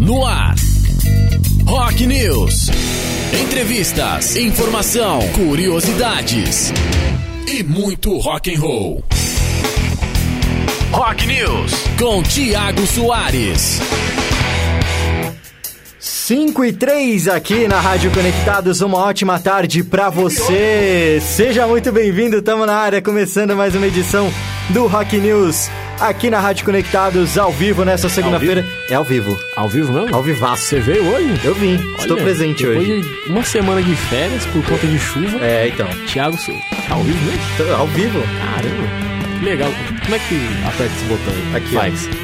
No ar. Rock News. Entrevistas, informação, curiosidades e muito rock and roll. Rock News com Tiago Soares. 5 e 3 aqui na Rádio Conectados, uma ótima tarde pra você. Seja muito bem-vindo, estamos na área, começando mais uma edição do Rock News aqui na Rádio Conectados, ao vivo nessa segunda-feira. É ao vivo. Ao vivo mesmo? Ao vivaço. Você veio hoje? Eu vim, estou Olha, presente depois hoje. de uma semana de férias por conta de chuva. É, então, Thiago Souza. Tá ao vivo mesmo? tô ao vivo. Caramba. Que legal. Como é que aperta esse botão aí? Aqui. Faz.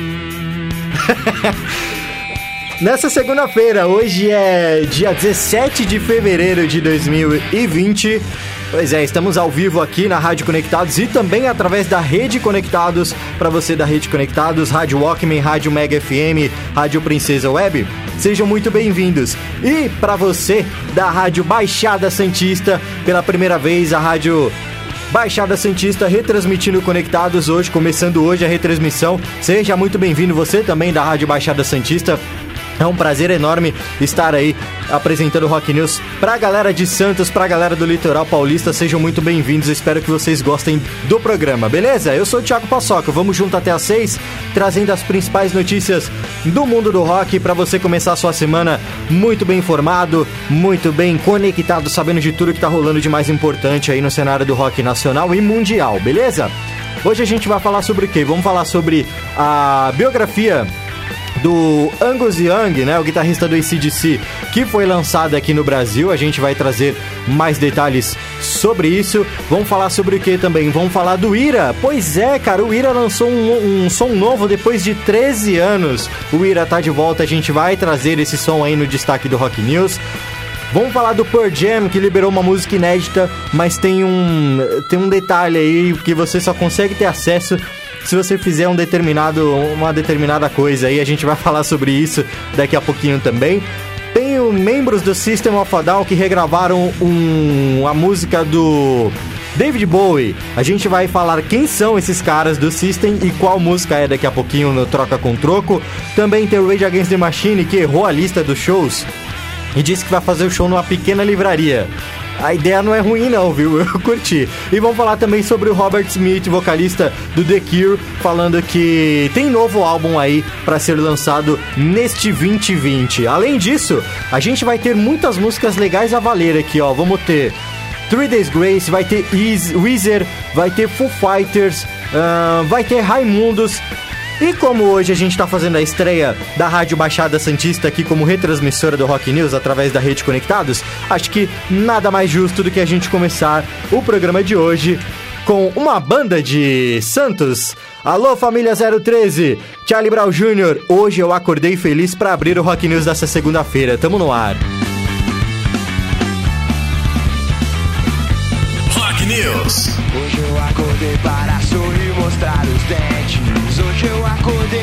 Nessa segunda-feira, hoje é dia 17 de fevereiro de 2020. Pois é, estamos ao vivo aqui na Rádio Conectados e também através da Rede Conectados, para você da Rede Conectados, Rádio Walkman, Rádio Mega FM, Rádio Princesa Web. Sejam muito bem-vindos. E para você da Rádio Baixada Santista, pela primeira vez a Rádio Baixada Santista retransmitindo Conectados hoje, começando hoje a retransmissão. Seja muito bem-vindo você também da Rádio Baixada Santista. É um prazer enorme estar aí apresentando o Rock News pra galera de Santos, pra galera do Litoral Paulista. Sejam muito bem-vindos. Espero que vocês gostem do programa, beleza? Eu sou o Thiago Paçoca. Vamos junto até às seis, trazendo as principais notícias do mundo do rock pra você começar a sua semana muito bem informado, muito bem conectado, sabendo de tudo que tá rolando de mais importante aí no cenário do rock nacional e mundial, beleza? Hoje a gente vai falar sobre o quê? Vamos falar sobre a biografia do Angus Young, né, o guitarrista do ACDC, que foi lançado aqui no Brasil. A gente vai trazer mais detalhes sobre isso. Vamos falar sobre o que também? Vamos falar do Ira. Pois é, cara, o Ira lançou um, um som novo depois de 13 anos. O Ira tá de volta, a gente vai trazer esse som aí no destaque do Rock News. Vamos falar do Pearl Jam, que liberou uma música inédita, mas tem um, tem um detalhe aí que você só consegue ter acesso se você fizer um determinado, uma determinada coisa aí. A gente vai falar sobre isso daqui a pouquinho também. Tem membros do System of a Down que regravaram um, a música do David Bowie. A gente vai falar quem são esses caras do System e qual música é daqui a pouquinho no Troca com Troco. Também tem o Rage Against the Machine que errou a lista dos shows e disse que vai fazer o show numa pequena livraria. A ideia não é ruim não, viu? Eu curti. E vamos falar também sobre o Robert Smith, vocalista do The Cure, falando que tem novo álbum aí para ser lançado neste 2020. Além disso, a gente vai ter muitas músicas legais a valer aqui, ó. Vamos ter Three Days Grace, vai ter Is- Weezer, vai ter Foo Fighters, ahn, vai ter Raimundos. E como hoje a gente está fazendo a estreia da Rádio Baixada Santista aqui como retransmissora do Rock News através da Rede Conectados, acho que nada mais justo do que a gente começar o programa de hoje com uma banda de Santos. Alô, família 013, Charlie Brown Jr. Hoje eu acordei feliz para abrir o Rock News dessa segunda-feira. Tamo no ar. Rock News. Hoje eu acordei para sorrir e mostrar os dentes. Eu acordei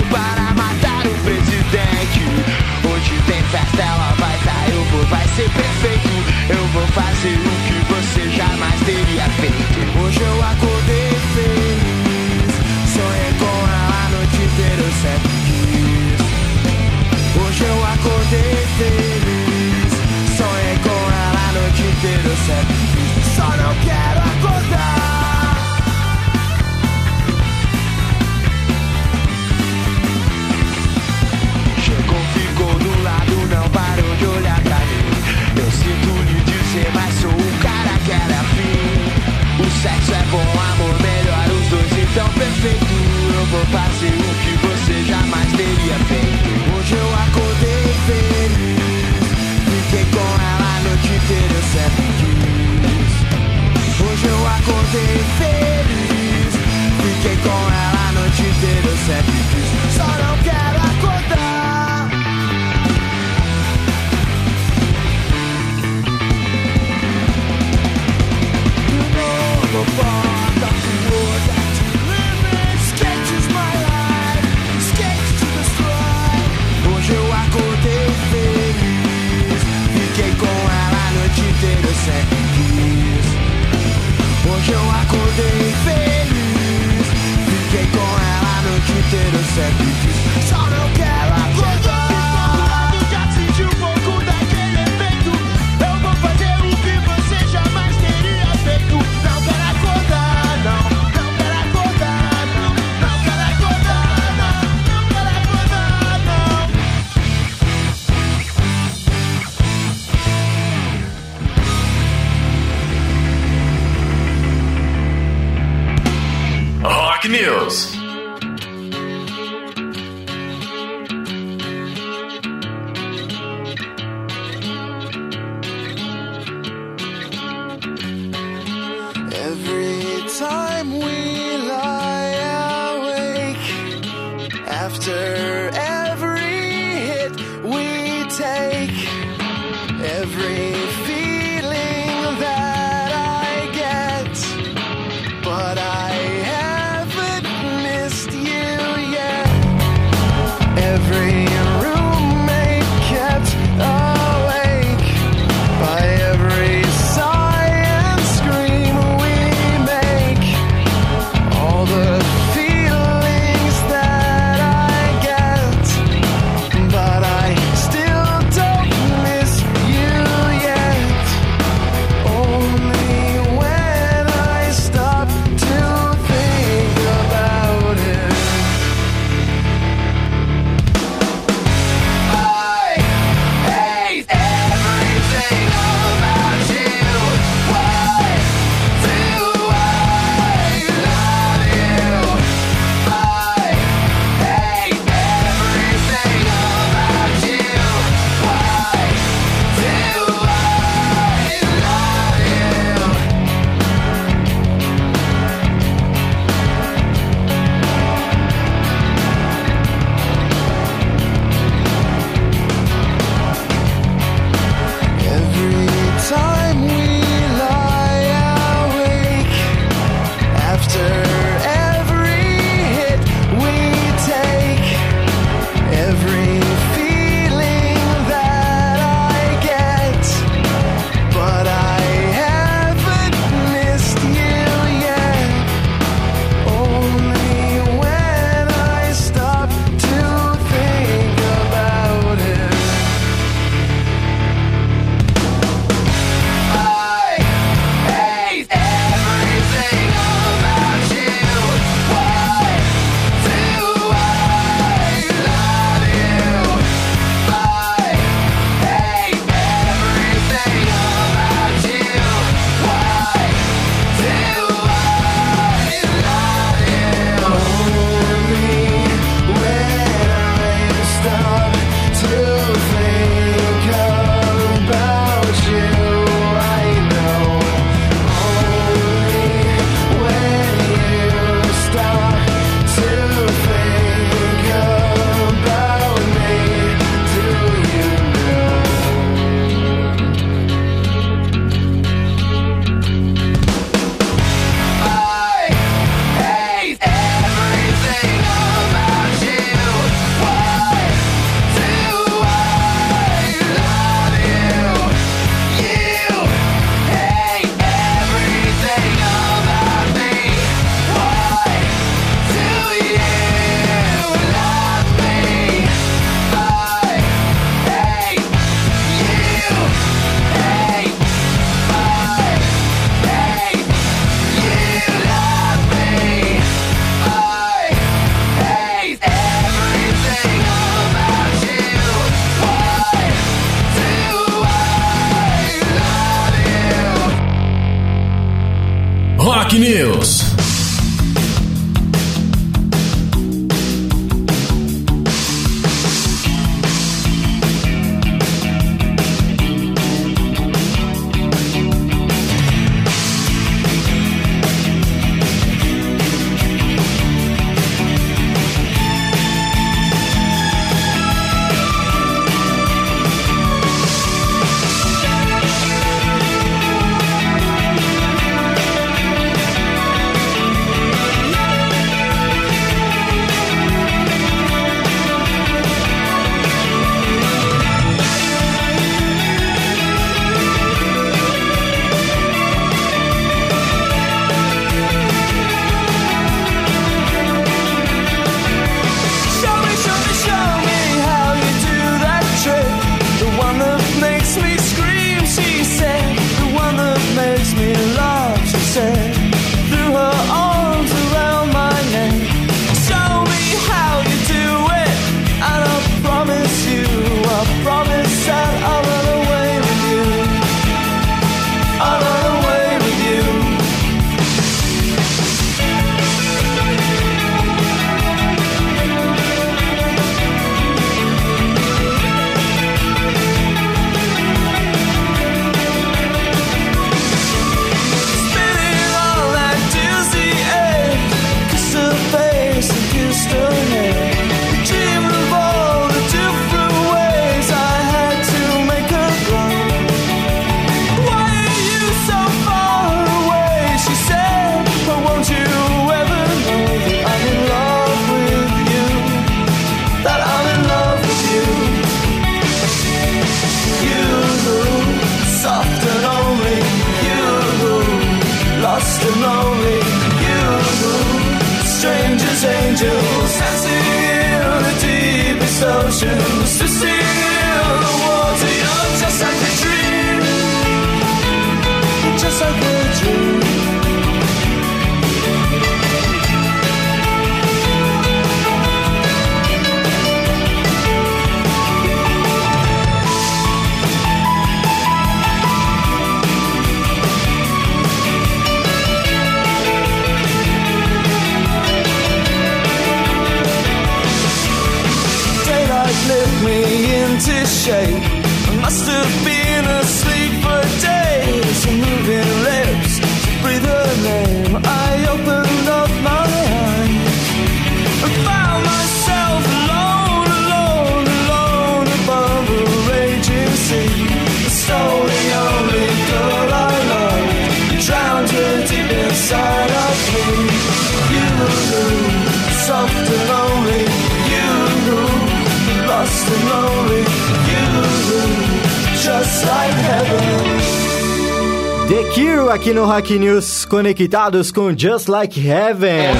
The Cure aqui no Hack News, conectados com Just Like Heaven.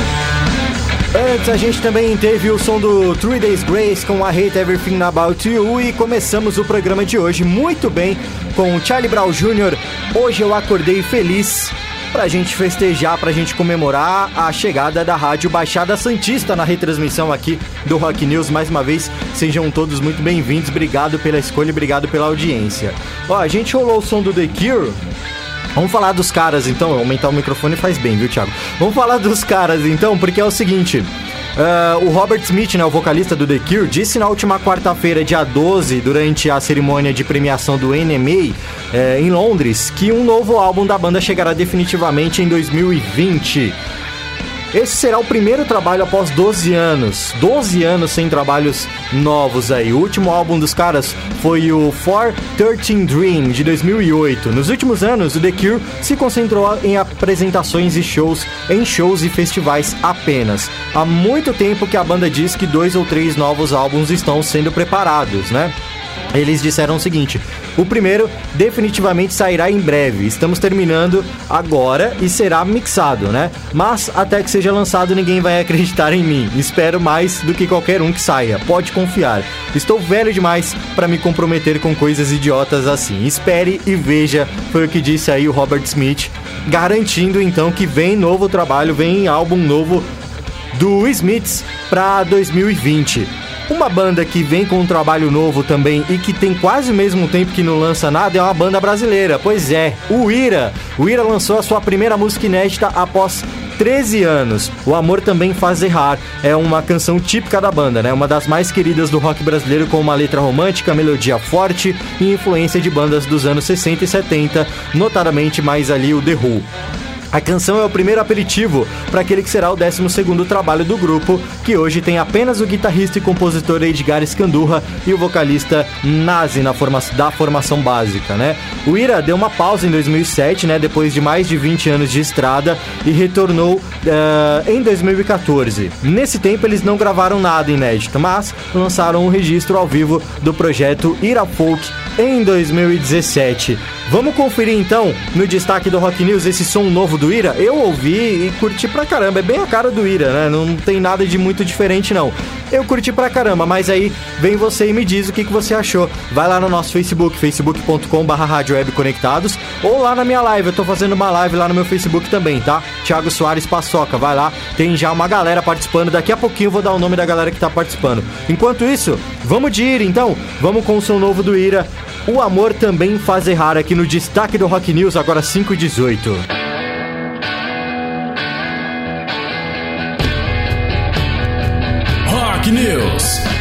Antes a gente também teve o som do Three Days Grace com I Hate Everything About You e começamos o programa de hoje muito bem com Charlie Brown Jr. Hoje eu acordei feliz pra gente festejar, pra gente comemorar a chegada da Rádio Baixada Santista na retransmissão aqui do Rock News. Mais uma vez, sejam todos muito bem-vindos. Obrigado pela escolha, obrigado pela audiência. Ó, a gente rolou o som do The Cure. Vamos falar dos caras então, aumentar o microfone faz bem, viu, Thiago? Vamos falar dos caras então, porque é o seguinte. Uh, o Robert Smith, né, o vocalista do The Cure, disse na última quarta-feira, dia 12, durante a cerimônia de premiação do NMA eh, em Londres, que um novo álbum da banda chegará definitivamente em 2020. Esse será o primeiro trabalho após 12 anos. 12 anos sem trabalhos novos aí. O último álbum dos caras foi o 413 Dream, de 2008. Nos últimos anos, o The Cure se concentrou em apresentações e shows, em shows e festivais apenas. Há muito tempo que a banda diz que dois ou três novos álbuns estão sendo preparados, né? Eles disseram o seguinte: o primeiro definitivamente sairá em breve. Estamos terminando agora e será mixado, né? Mas até que seja lançado, ninguém vai acreditar em mim. Espero mais do que qualquer um que saia. Pode confiar. Estou velho demais para me comprometer com coisas idiotas assim. Espere e veja, foi o que disse aí o Robert Smith, garantindo então que vem novo trabalho, vem álbum novo do Smiths para 2020. Uma banda que vem com um trabalho novo também e que tem quase o mesmo tempo que não lança nada é uma banda brasileira. Pois é, o Ira. O Ira lançou a sua primeira música inédita após 13 anos. O Amor Também Faz Errar é uma canção típica da banda, né? Uma das mais queridas do rock brasileiro com uma letra romântica, melodia forte e influência de bandas dos anos 60 e 70, notadamente mais ali o The Who. A canção é o primeiro aperitivo para aquele que será o 12 trabalho do grupo, que hoje tem apenas o guitarrista e compositor Edgar Escandurra e o vocalista Nazi na forma da formação básica, né? O Ira deu uma pausa em 2007, né, depois de mais de 20 anos de estrada e retornou uh, em 2014. Nesse tempo eles não gravaram nada inédito, mas lançaram um registro ao vivo do projeto Ira Folk em 2017. Vamos conferir então no destaque do Rock News esse som novo do Ira? Eu ouvi e curti pra caramba. É bem a cara do Ira, né? Não tem nada de muito diferente, não. Eu curti pra caramba, mas aí vem você e me diz o que, que você achou. Vai lá no nosso Facebook, facebook.com.br Conectados, ou lá na minha live. Eu tô fazendo uma live lá no meu Facebook também, tá? Thiago Soares Paçoca, vai lá. Tem já uma galera participando. Daqui a pouquinho eu vou dar o nome da galera que tá participando. Enquanto isso, vamos de Ira então. Vamos com o som novo do Ira. O amor também faz errar aqui no destaque do Rock News, agora 5 e 18. Rock News.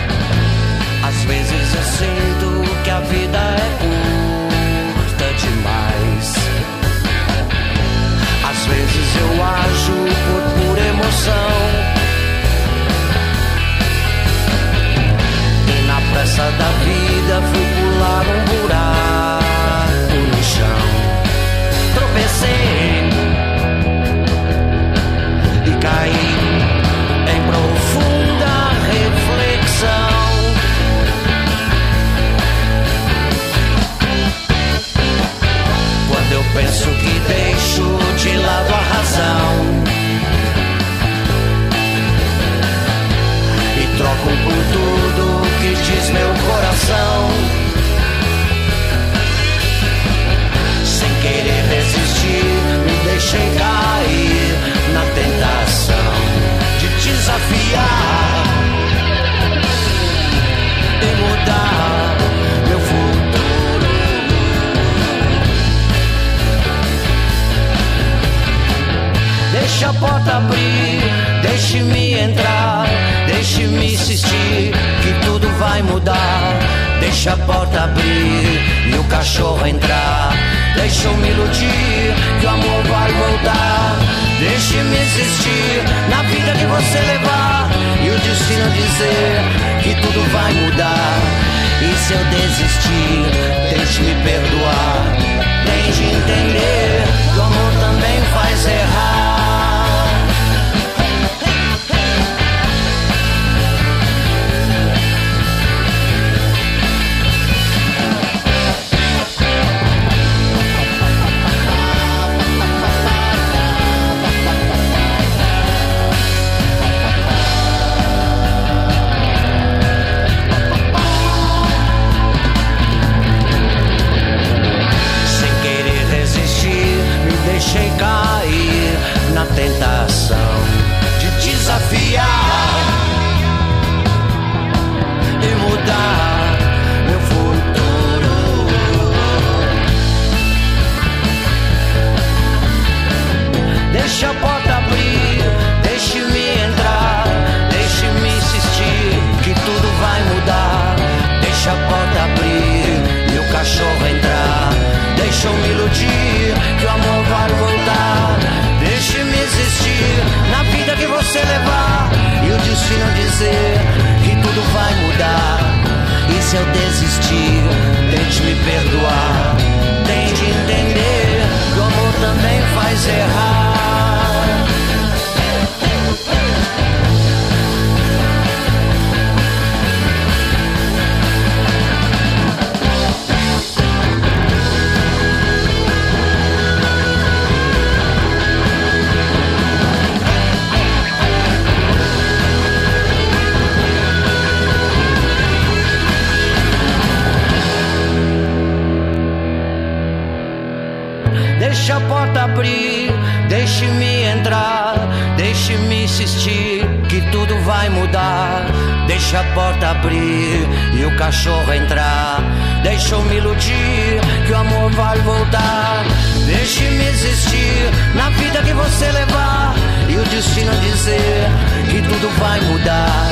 deixa eu me iludir, que o amor vai voltar. Deixe-me existir na vida que você levar. E o destino dizer que tudo vai mudar.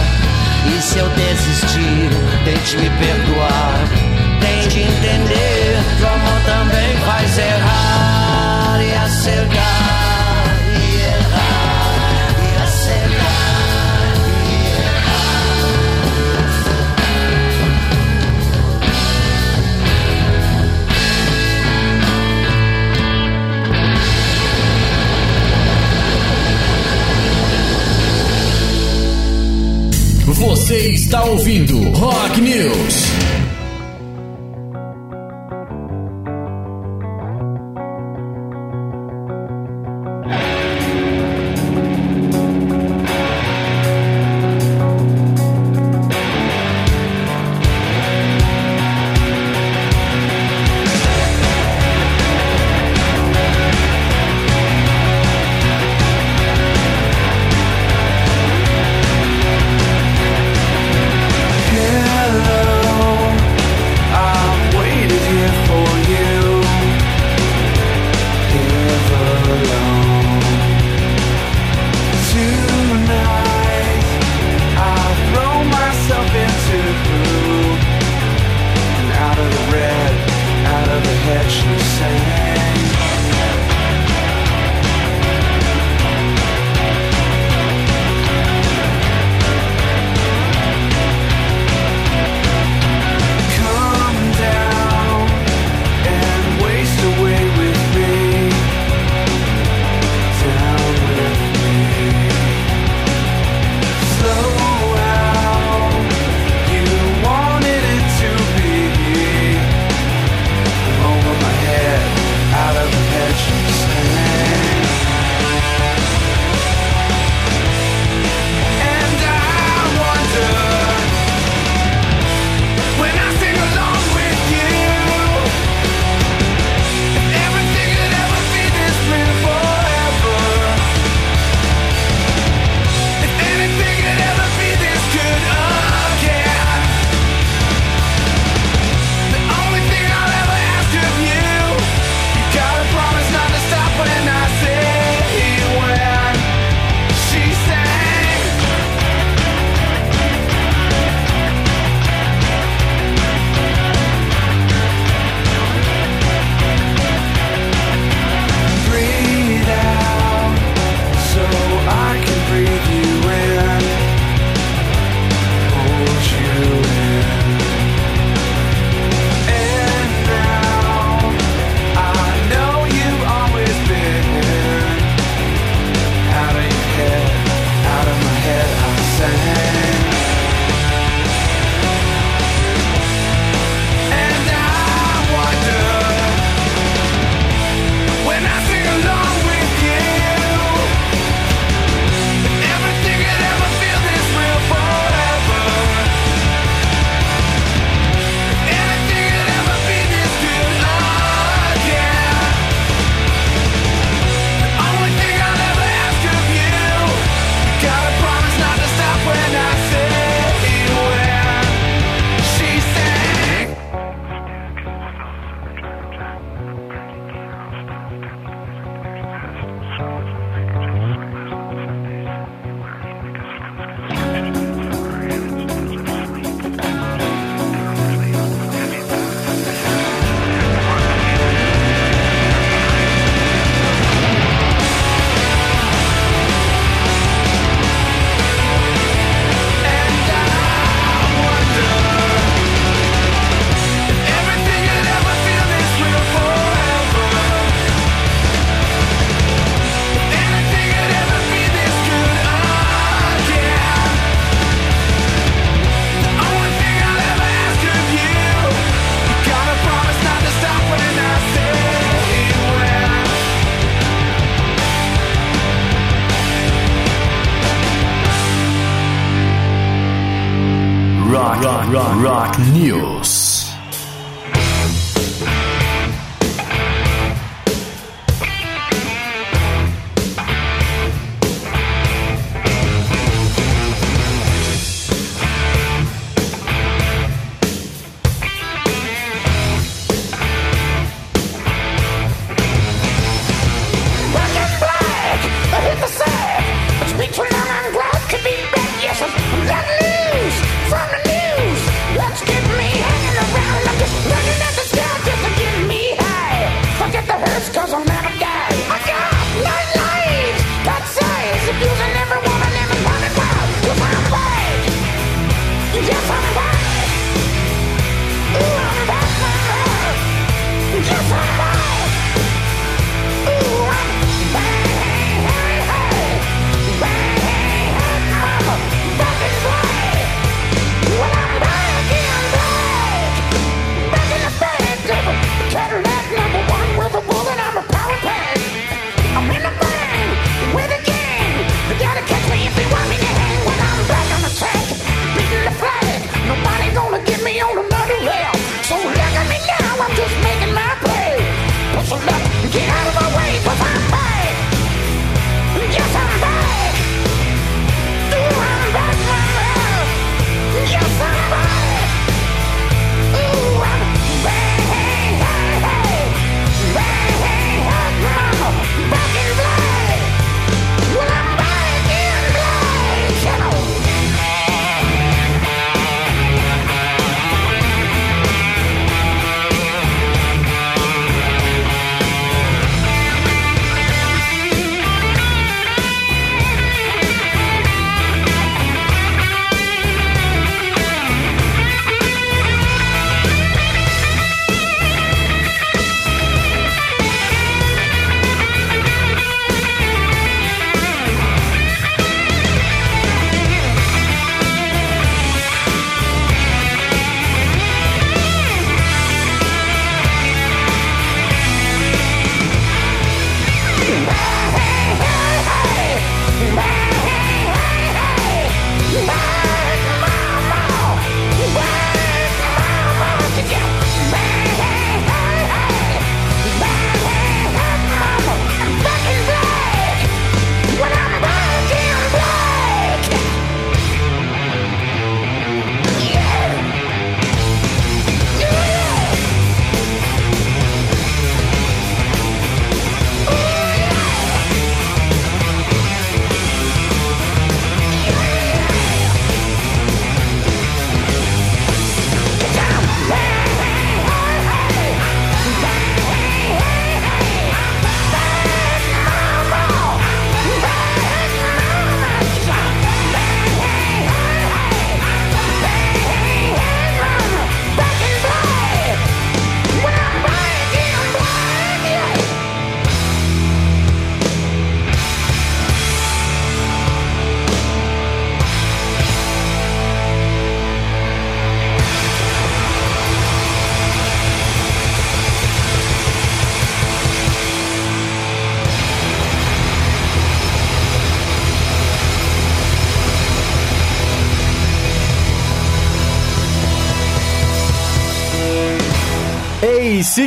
E se eu desistir, tente me perdoar. Tente entender que o amor também faz erro. Você está ouvindo Rock News.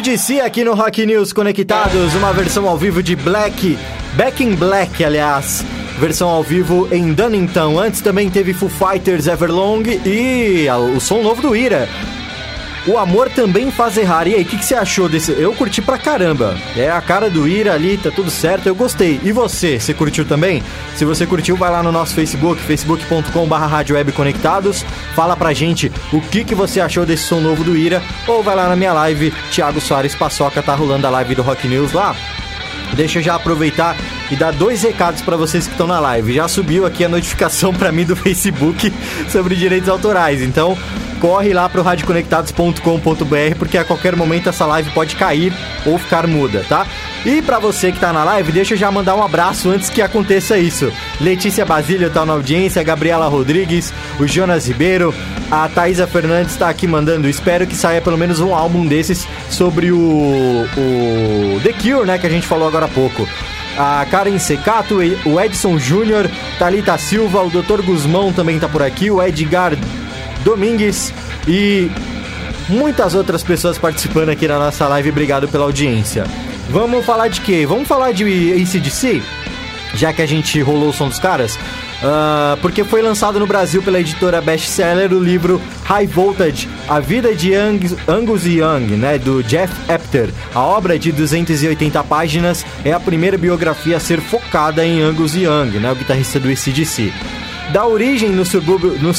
CDC aqui no Rock News Conectados, uma versão ao vivo de Black, Back in Black, aliás. Versão ao vivo em Dunnington. Antes também teve Foo Fighters Everlong e o som novo do Ira. O amor também faz errar. E aí, o que, que você achou desse? Eu curti pra caramba. É a cara do Ira ali, tá tudo certo, eu gostei. E você, você curtiu também? Se você curtiu, vai lá no nosso Facebook, facebook.com.br Conectados. Fala pra gente o que, que você achou desse som novo do Ira. Ou vai lá na minha live, Thiago Soares Paçoca, tá rolando a live do Rock News lá. Deixa eu já aproveitar e dar dois recados para vocês que estão na live. Já subiu aqui a notificação para mim do Facebook sobre direitos autorais. Então, corre lá pro radioconectados.com.br porque a qualquer momento essa live pode cair ou ficar muda, tá? E para você que tá na live, deixa eu já mandar um abraço antes que aconteça isso. Letícia Basílio tá na audiência, a Gabriela Rodrigues, o Jonas Ribeiro, a Thaisa Fernandes tá aqui mandando. Espero que saia pelo menos um álbum desses sobre o, o The Cure, né, que a gente falou agora há pouco. A Karen Secato, o Edson Júnior, Thalita Silva, o Dr. Guzmão também tá por aqui, o Edgar Domingues, e muitas outras pessoas participando aqui na nossa live. Obrigado pela audiência. Vamos falar de quê? Vamos falar de ACDC? Já que a gente rolou o som dos caras? Ah, porque foi lançado no Brasil pela editora Bestseller o livro High Voltage, A Vida de Angus, Young, né, do Jeff Epter. A obra de 280 páginas é a primeira biografia a ser focada em Angus Young, né, o guitarrista do ACDC. Da origem subúrbio, nos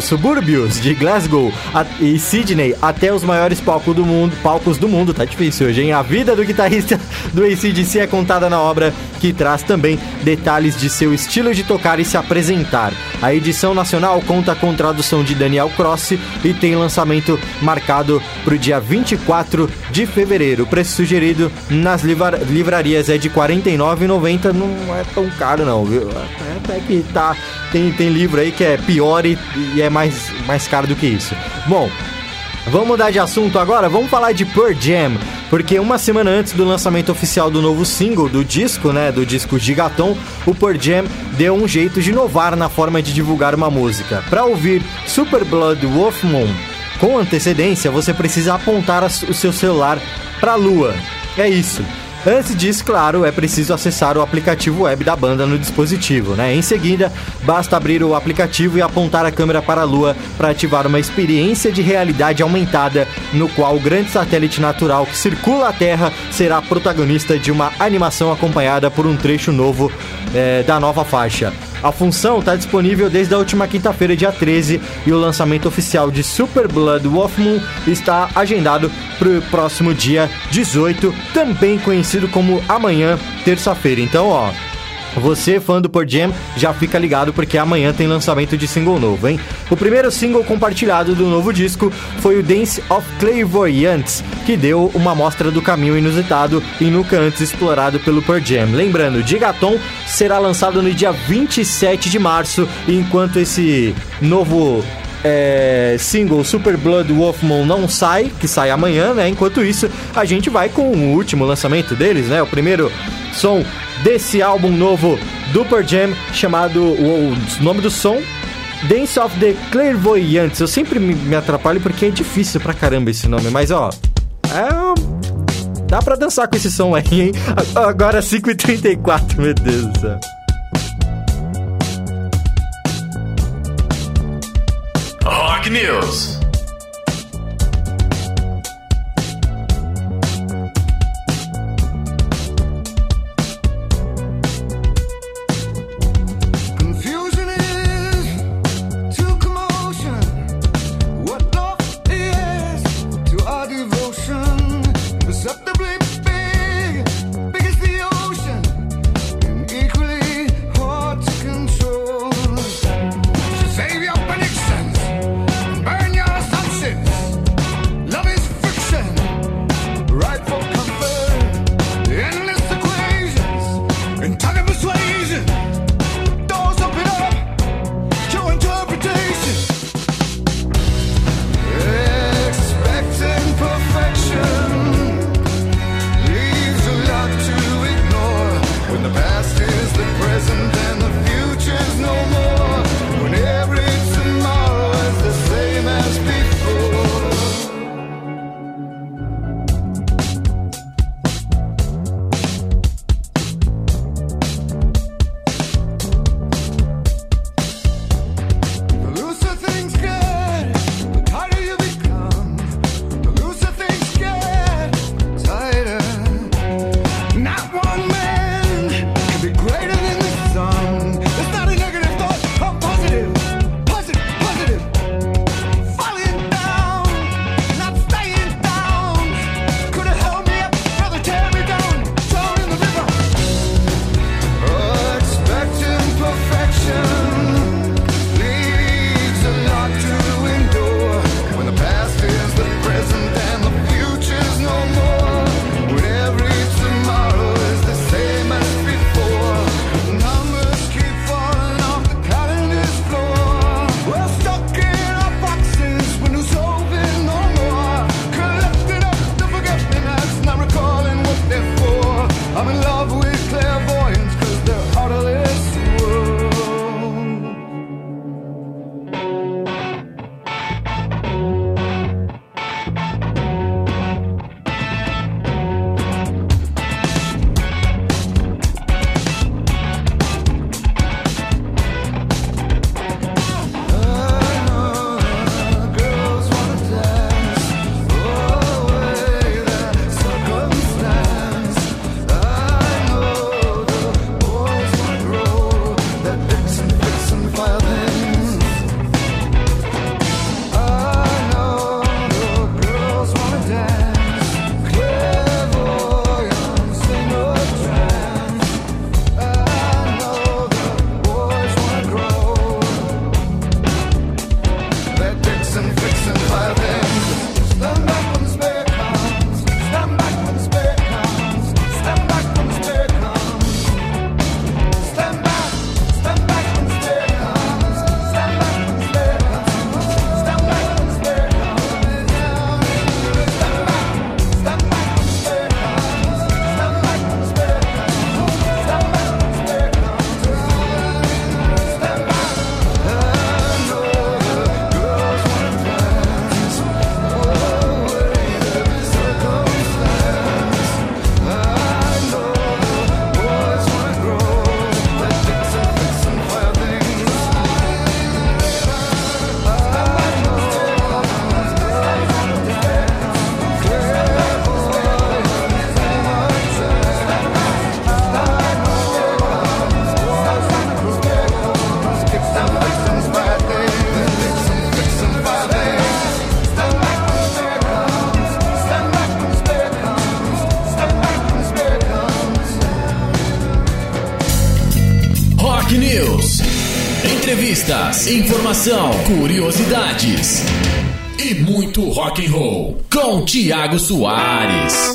subúrbios de Glasgow e Sydney até os maiores palcos do mundo, palcos do mundo, tá difícil hoje, hein? A vida do guitarrista do ACDC é contada na obra, que traz também detalhes de seu estilo de tocar e se apresentar. A edição nacional conta com tradução de Daniel Cross e tem lançamento marcado para o dia 24 de fevereiro. O preço sugerido nas livra- livrarias é de R$ 49,90, não é tão caro não, viu? Até que tá, tem, tem livro aí que é pior e, e é mais, mais caro do que isso. Bom, Vamos mudar de assunto agora? Vamos falar de Pearl Jam, porque uma semana antes do lançamento oficial do novo single do disco, né, do disco Gigaton, o Pearl Jam deu um jeito de inovar na forma de divulgar uma música. Para ouvir Super Blood Wolf Moon com antecedência, você precisa apontar o seu celular para a lua. É isso. Antes disso, claro, é preciso acessar o aplicativo web da banda no dispositivo, né? Em seguida, basta abrir o aplicativo e apontar a câmera para a Lua para ativar uma experiência de realidade aumentada, no qual o grande satélite natural que circula a Terra será protagonista de uma animação acompanhada por um trecho novo eh, da nova faixa. A função está disponível desde a última quinta-feira, dia 13, e o lançamento oficial de Super Blood Wolf Moon está agendado para o próximo dia 18, também conhecido como amanhã, terça-feira. Então, ó, você, fã do Pearl Jam, já fica ligado porque amanhã tem lançamento de single novo, hein? O primeiro single compartilhado do novo disco foi o Dance of Clairvoyants, que deu uma amostra do caminho inusitado e nunca antes explorado pelo Pearl Jam. Lembrando, Gigaton será lançado no dia 27 de março, enquanto esse novo é, single Super Blood Wolf Moon não sai, que sai amanhã, né? Enquanto isso, a gente vai com o último lançamento deles, né? O primeiro som desse álbum novo do Pearl Jam, chamado o, o nome do som Dance of the Clairvoyants. Eu sempre me, atrapalho porque é difícil pra caramba esse nome, mas ó, é dá pra dançar com esse som aí, hein? Agora 5h34, meu Deus do céu. Rock News. informação, curiosidades e muito rock and roll com Tiago Soares.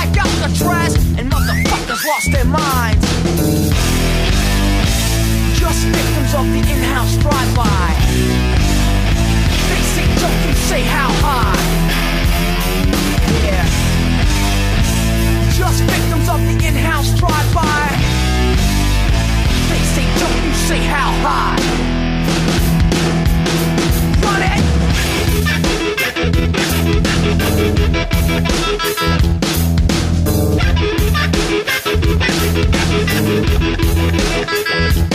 like Alcatraz, and motherfuckers lost their minds. Just victims of the in-house drive-by. They say don't you say how high. Yeah. Just victims of the in-house drive-by. They say don't you say how high. Run it. Thank you.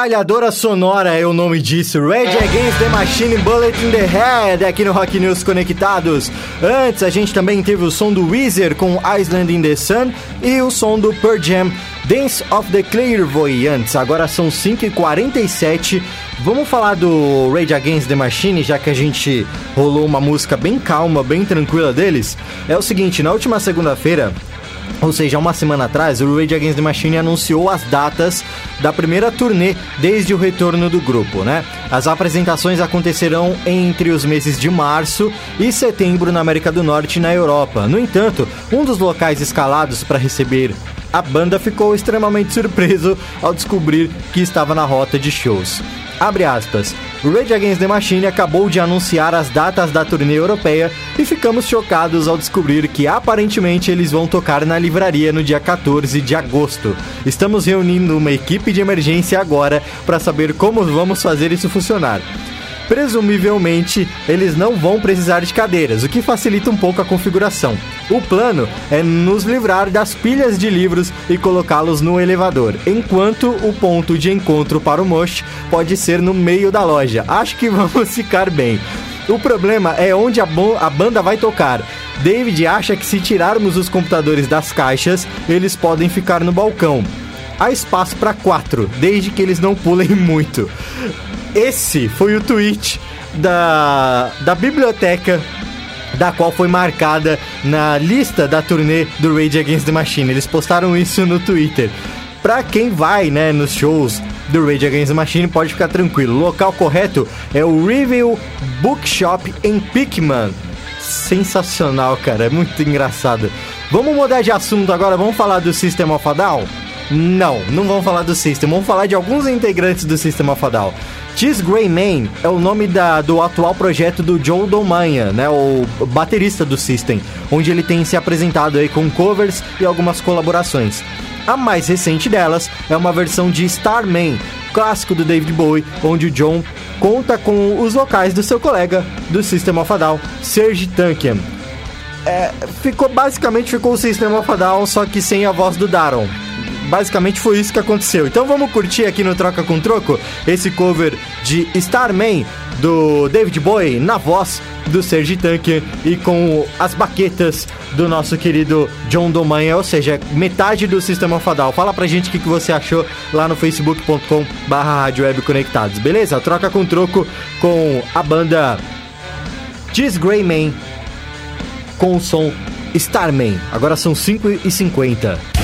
Metralhadora sonora é o nome disso. Rage Against the Machine Bullet in the Head aqui no Rock News Conectados. Antes a gente também teve o som do Weezer com Island in the Sun e o som do Pearl Jam Dance of the Clairvoyants. Agora são 5h47. Vamos falar do Rage Against the Machine, já que a gente rolou uma música bem calma, bem tranquila deles. É o seguinte, na última segunda-feira, ou seja, uma semana atrás, o Rage Against the Machine anunciou as datas da primeira turnê desde o retorno do grupo, né? As apresentações acontecerão entre os meses de março e setembro na América do Norte e na Europa. No entanto, um dos locais escalados para receber a banda ficou extremamente surpreso ao descobrir que estava na rota de shows. Abre aspas. Rage Against the Machine acabou de anunciar as datas da turnê europeia e ficamos chocados ao descobrir que aparentemente eles vão tocar na livraria no dia 14 de agosto. Estamos reunindo uma equipe de emergência agora para saber como vamos fazer isso funcionar. Presumivelmente, eles não vão precisar de cadeiras, o que facilita um pouco a configuração. O plano é nos livrar das pilhas de livros e colocá-los no elevador, enquanto o ponto de encontro para o Mosh pode ser no meio da loja. Acho que vamos ficar bem. O problema é onde a, a banda vai tocar. David acha que se tirarmos os computadores das caixas, eles podem ficar no balcão. Há espaço para quatro, desde que eles não pulem muito. Esse foi o tweet da, da biblioteca da qual foi marcada na lista da turnê do Rage Against the Machine. Eles postaram isso no Twitter. Pra quem vai, né, nos shows do Rage Against the Machine, pode ficar tranquilo. O local correto é o Review Bookshop em Pickman. Sensacional, cara, é muito engraçado. Vamos mudar de assunto agora, vamos falar do System of a Down? Não, não vamos falar do System, vamos falar de alguns integrantes do Sistema Fadal. Tis Greyman é o nome da, do atual projeto do Joe Domanha, né, o baterista do System, onde ele tem se apresentado aí com covers e algumas colaborações. A mais recente delas é uma versão de Starman, clássico do David Bowie, onde o John conta com os vocais do seu colega do Sistema Fadal, Serge Tankian. É, ficou basicamente ficou o System Sistema Fadal, só que sem a voz do Daron basicamente foi isso que aconteceu. Então vamos curtir aqui no Troca com Troco esse cover de Starman do David Bowie na voz do Sergi Tanque e com as baquetas do nosso querido John Domanha, ou seja, metade do Sistema Fadal. Fala pra gente o que, você achou lá no facebook.com barra Rádio Web Conectados, beleza? Troca com troco com a banda Diz Greyman com o som Starman. Agora são 5 e 50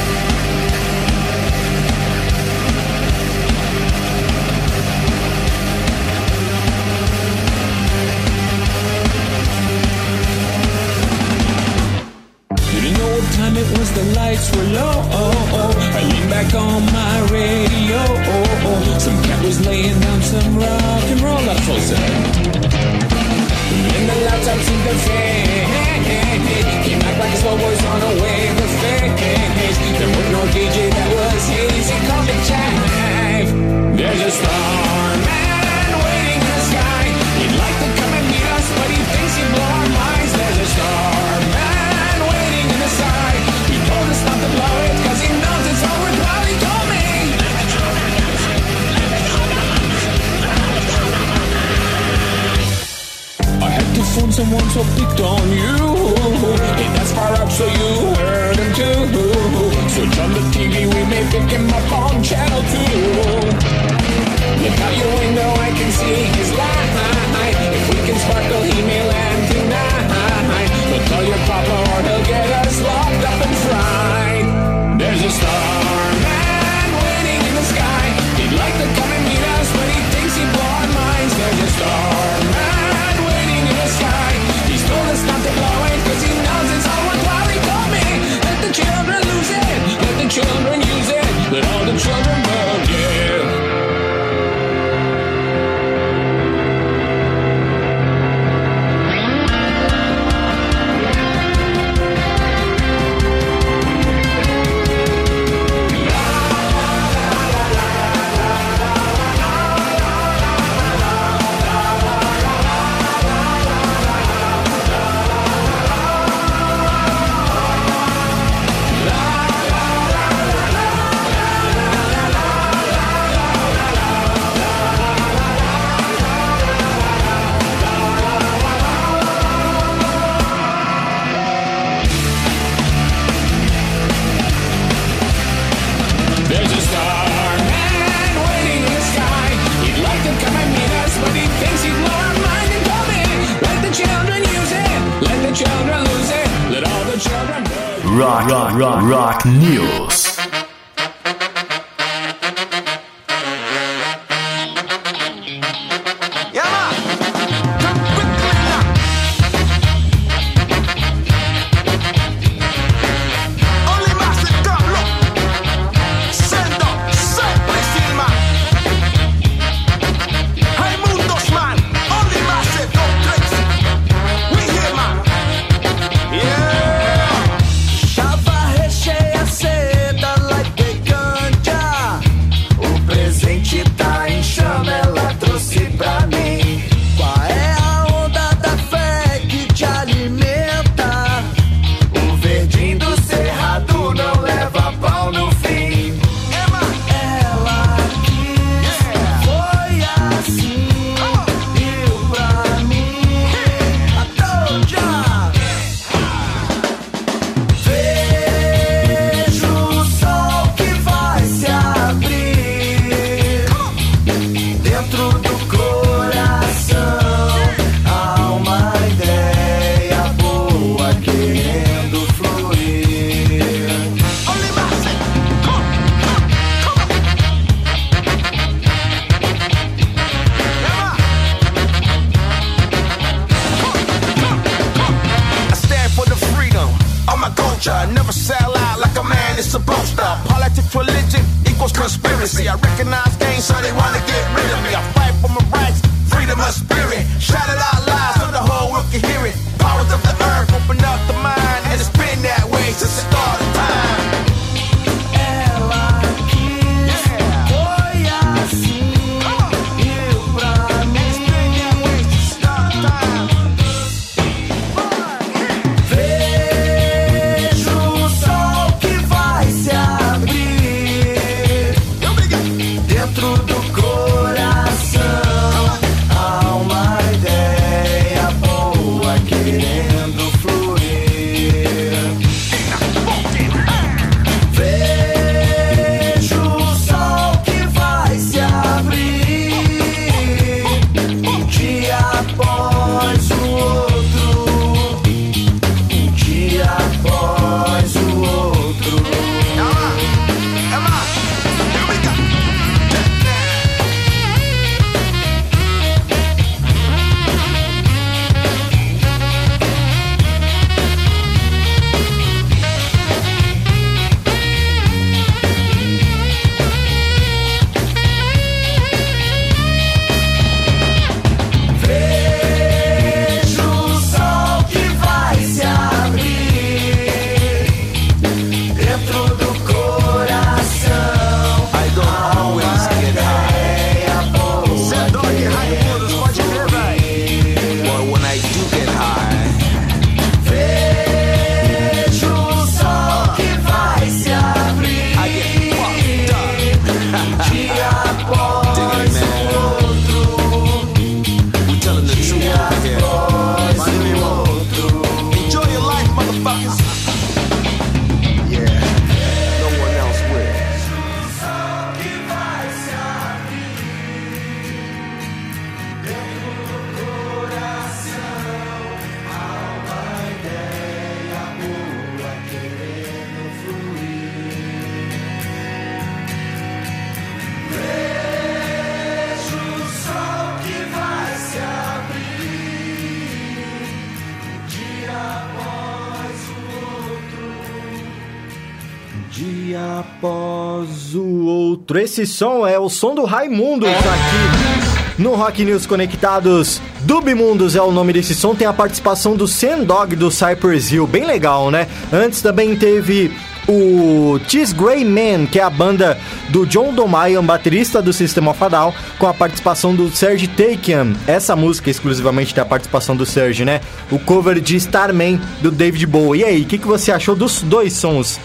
Esse som é o som do Raimundos aqui no Rock News Conectados. Dubmundos é o nome desse som, tem a participação do Sandog do Cypress Hill, bem legal, né? Antes também teve o Cheese Grey Man, que é a banda do John Domayan, baterista do System of a Down, com a participação do Serge Takian. Essa música exclusivamente tem a participação do Serge, né? O cover de Starman do David Bowie. E aí, o que, que você achou dos dois sons?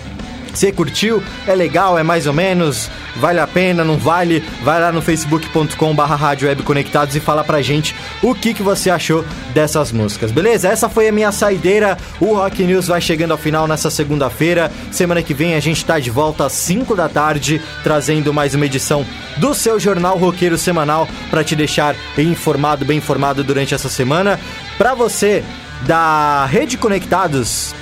Você curtiu? É legal? É mais ou menos? Vale a pena? Não vale? Vai lá no facebook.com barra e fala pra gente o que, que você achou dessas músicas, beleza? Essa foi a minha saideira. O Rock News vai chegando ao final nessa segunda-feira. Semana que vem a gente tá de volta às 5 da tarde, trazendo mais uma edição do seu Jornal Roqueiro Semanal para te deixar informado, bem informado durante essa semana. Pra você da Rede Conectados,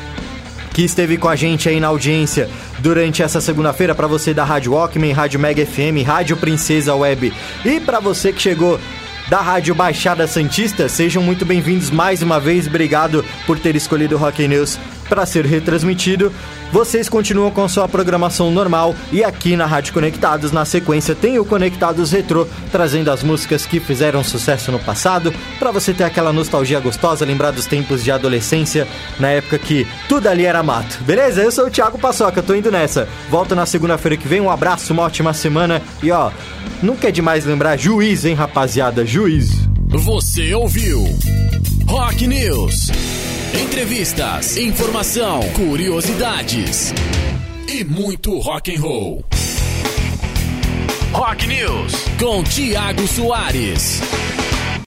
que esteve com a gente aí na audiência durante essa segunda-feira, para você da Rádio Walkman, Rádio Mega FM, Rádio Princesa Web e para você que chegou da Rádio Baixada Santista, sejam muito bem-vindos mais uma vez. Obrigado por ter escolhido o Rock News para ser retransmitido. Vocês continuam com sua programação normal e aqui na Rádio Conectados, na sequência, tem o Conectados Retro, trazendo as músicas que fizeram sucesso no passado, para você ter aquela nostalgia gostosa, lembrar dos tempos de adolescência, na época que tudo ali era mato. Beleza? Eu sou o Thiago Paçoca, tô indo nessa. Volto na segunda-feira que vem, um abraço, uma ótima semana e ó, nunca é demais lembrar juiz, hein, rapaziada? Juiz. Você ouviu Rock News. Entrevistas, informação, curiosidades e muito rock and roll. Rock News com Tiago Soares.